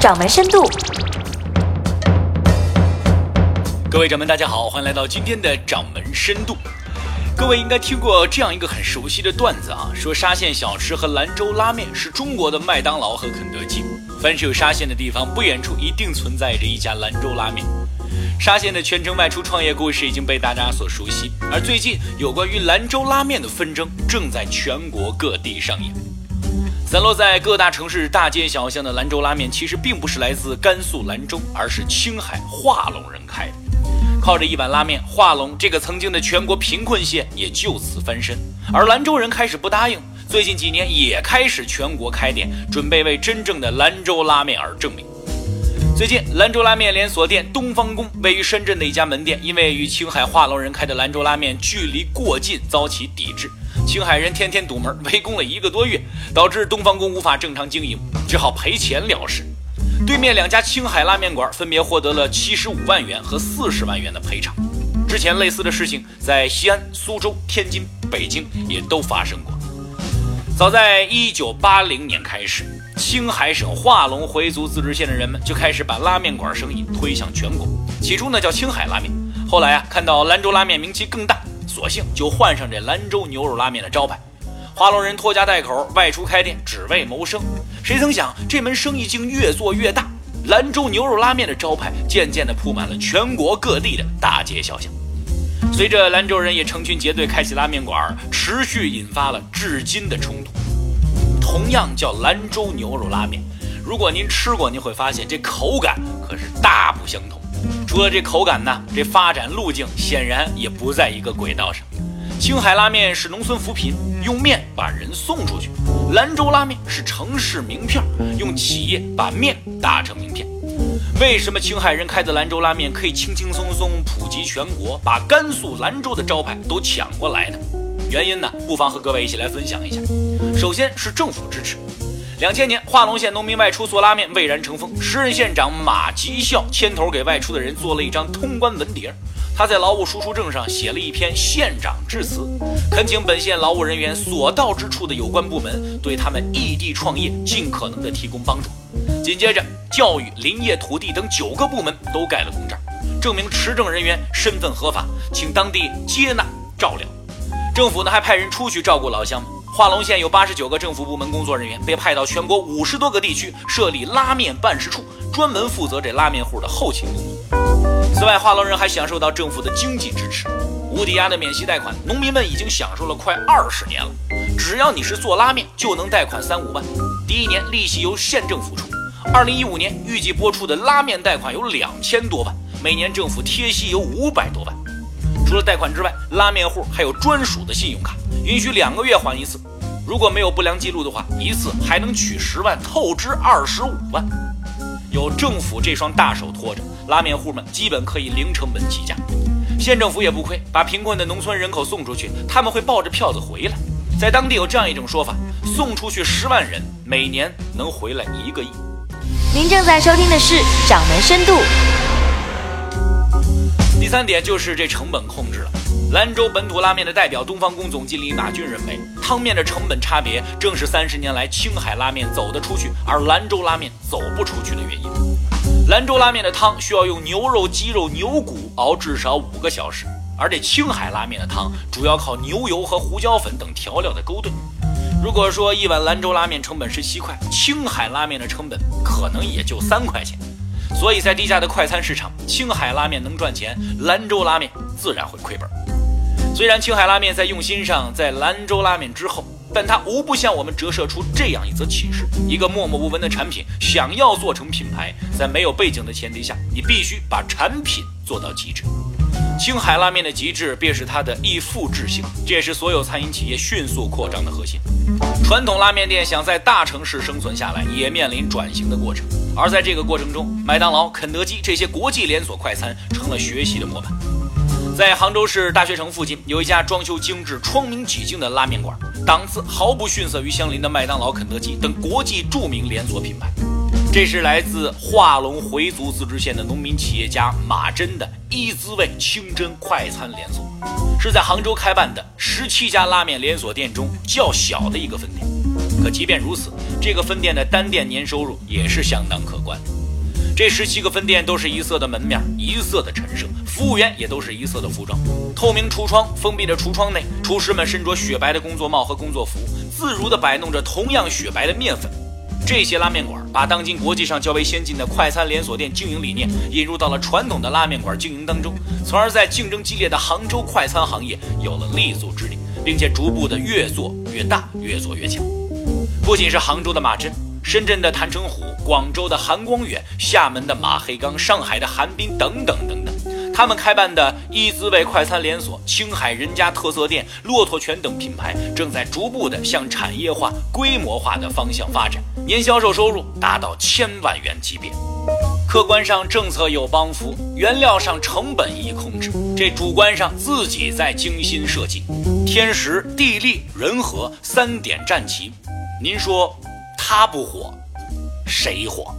掌门深度。各位掌门，大家好，欢迎来到今天的掌门深度。各位应该听过这样一个很熟悉的段子啊，说沙县小吃和兰州拉面是中国的麦当劳和肯德基。凡是有沙县的地方，不远处一定存在着一家兰州拉面。沙县的全程外出创业故事已经被大家所熟悉，而最近有关于兰州拉面的纷争正在全国各地上演。散落在各大城市大街小巷的兰州拉面，其实并不是来自甘肃兰州，而是青海化隆人开的。靠着一碗拉面，化隆这个曾经的全国贫困县也就此翻身。而兰州人开始不答应，最近几年也开始全国开店，准备为真正的兰州拉面而证明。最近，兰州拉面连锁店东方宫位于深圳的一家门店，因为与青海化隆人开的兰州拉面距离过近，遭其抵制。青海人天天堵门，围攻了一个多月，导致东方宫无法正常经营，只好赔钱了事。对面两家青海拉面馆分别获得了七十五万元和四十万元的赔偿。之前类似的事情在西安、苏州、天津、北京也都发生过。早在一九八零年开始，青海省化隆回族自治县的人们就开始把拉面馆生意推向全国。起初呢叫青海拉面，后来啊看到兰州拉面名气更大，索性就换上这兰州牛肉拉面的招牌。华龙人拖家带口外出开店，只为谋生。谁曾想这门生意竟越做越大，兰州牛肉拉面的招牌渐渐地铺满了全国各地的大街小巷。随着兰州人也成群结队开启拉面馆，持续引发了至今的冲突。同样叫兰州牛肉拉面，如果您吃过，您会发现这口感可是大不相同。除了这口感呢，这发展路径显然也不在一个轨道上。青海拉面是农村扶贫，用面把人送出去；兰州拉面是城市名片，用企业把面打成名片。为什么青海人开的兰州拉面可以轻轻松松普及全国，把甘肃兰州的招牌都抢过来呢？原因呢，不妨和各位一起来分享一下。首先是政府支持。两千年，化隆县农民外出做拉面蔚然成风，时任县长马吉孝牵头给外出的人做了一张通关文牒。他在劳务输出证上写了一篇县长致辞，恳请本县劳务人员所到之处的有关部门对他们异地创业尽可能的提供帮助。紧接着，教育、林业、土地等九个部门都盖了公章，证明持证人员身份合法，请当地接纳照料。政府呢还派人出去照顾老乡们。化隆县有八十九个政府部门工作人员被派到全国五十多个地区设立拉面办事处，专门负责这拉面户的后勤工作。此外，化隆人还享受到政府的经济支持，无抵押的免息贷款，农民们已经享受了快二十年了。只要你是做拉面，就能贷款三五万，第一年利息由县政府出。二零一五年预计拨出的拉面贷款有两千多万，每年政府贴息有五百多万。除了贷款之外，拉面户还有专属的信用卡，允许两个月还一次。如果没有不良记录的话，一次还能取十万，透支二十五万。有政府这双大手托着。拉面户们基本可以零成本起家，县政府也不亏，把贫困的农村人口送出去，他们会抱着票子回来。在当地有这样一种说法：送出去十万人，每年能回来一个亿。您正在收听的是《掌门深度》。第三点就是这成本控制了。兰州本土拉面的代表东方宫总经理马军认为，汤面的成本差别正是三十年来青海拉面走得出去，而兰州拉面走不出去的原因。兰州拉面的汤需要用牛肉、鸡肉、牛骨熬至少五个小时，而这青海拉面的汤主要靠牛油和胡椒粉等调料的勾兑。如果说一碗兰州拉面成本是七块，青海拉面的成本可能也就三块钱。所以在低价的快餐市场，青海拉面能赚钱，兰州拉面自然会亏本。虽然青海拉面在用心上在兰州拉面之后。但它无不向我们折射出这样一则启示：一个默默无闻的产品，想要做成品牌，在没有背景的前提下，你必须把产品做到极致。青海拉面的极致，便是它的易复制性，这也是所有餐饮企业迅速扩张的核心。传统拉面店想在大城市生存下来，也面临转型的过程。而在这个过程中，麦当劳、肯德基这些国际连锁快餐成了学习的模板。在杭州市大学城附近，有一家装修精致、窗明几净的拉面馆，档次毫不逊色于相邻的麦当劳、肯德基等国际著名连锁品牌。这是来自化隆回族自治县的农民企业家马真的一滋味清真快餐连锁，是在杭州开办的十七家拉面连锁店中较小的一个分店。可即便如此，这个分店的单店年收入也是相当可观。这十七个分店都是一色的门面，一色的陈设，服务员也都是一色的服装。透明橱窗，封闭的橱窗内，厨师们身着雪白的工作帽和工作服，自如地摆弄着同样雪白的面粉。这些拉面馆把当今国际上较为先进的快餐连锁店经营理念引入到了传统的拉面馆经营当中，从而在竞争激烈的杭州快餐行业有了立足之地，并且逐步的越做越大，越做越强。不仅是杭州的马珍。深圳的谭成虎、广州的韩光远、厦门的马黑刚、上海的韩斌等等等等，他们开办的一滋味快餐连锁、青海人家特色店、骆驼泉等品牌，正在逐步的向产业化、规模化的方向发展，年销售收入达到千万元级别。客观上政策有帮扶，原料上成本易控制，这主观上自己在精心设计，天时、地利、人和三点占齐，您说？他不火，谁火？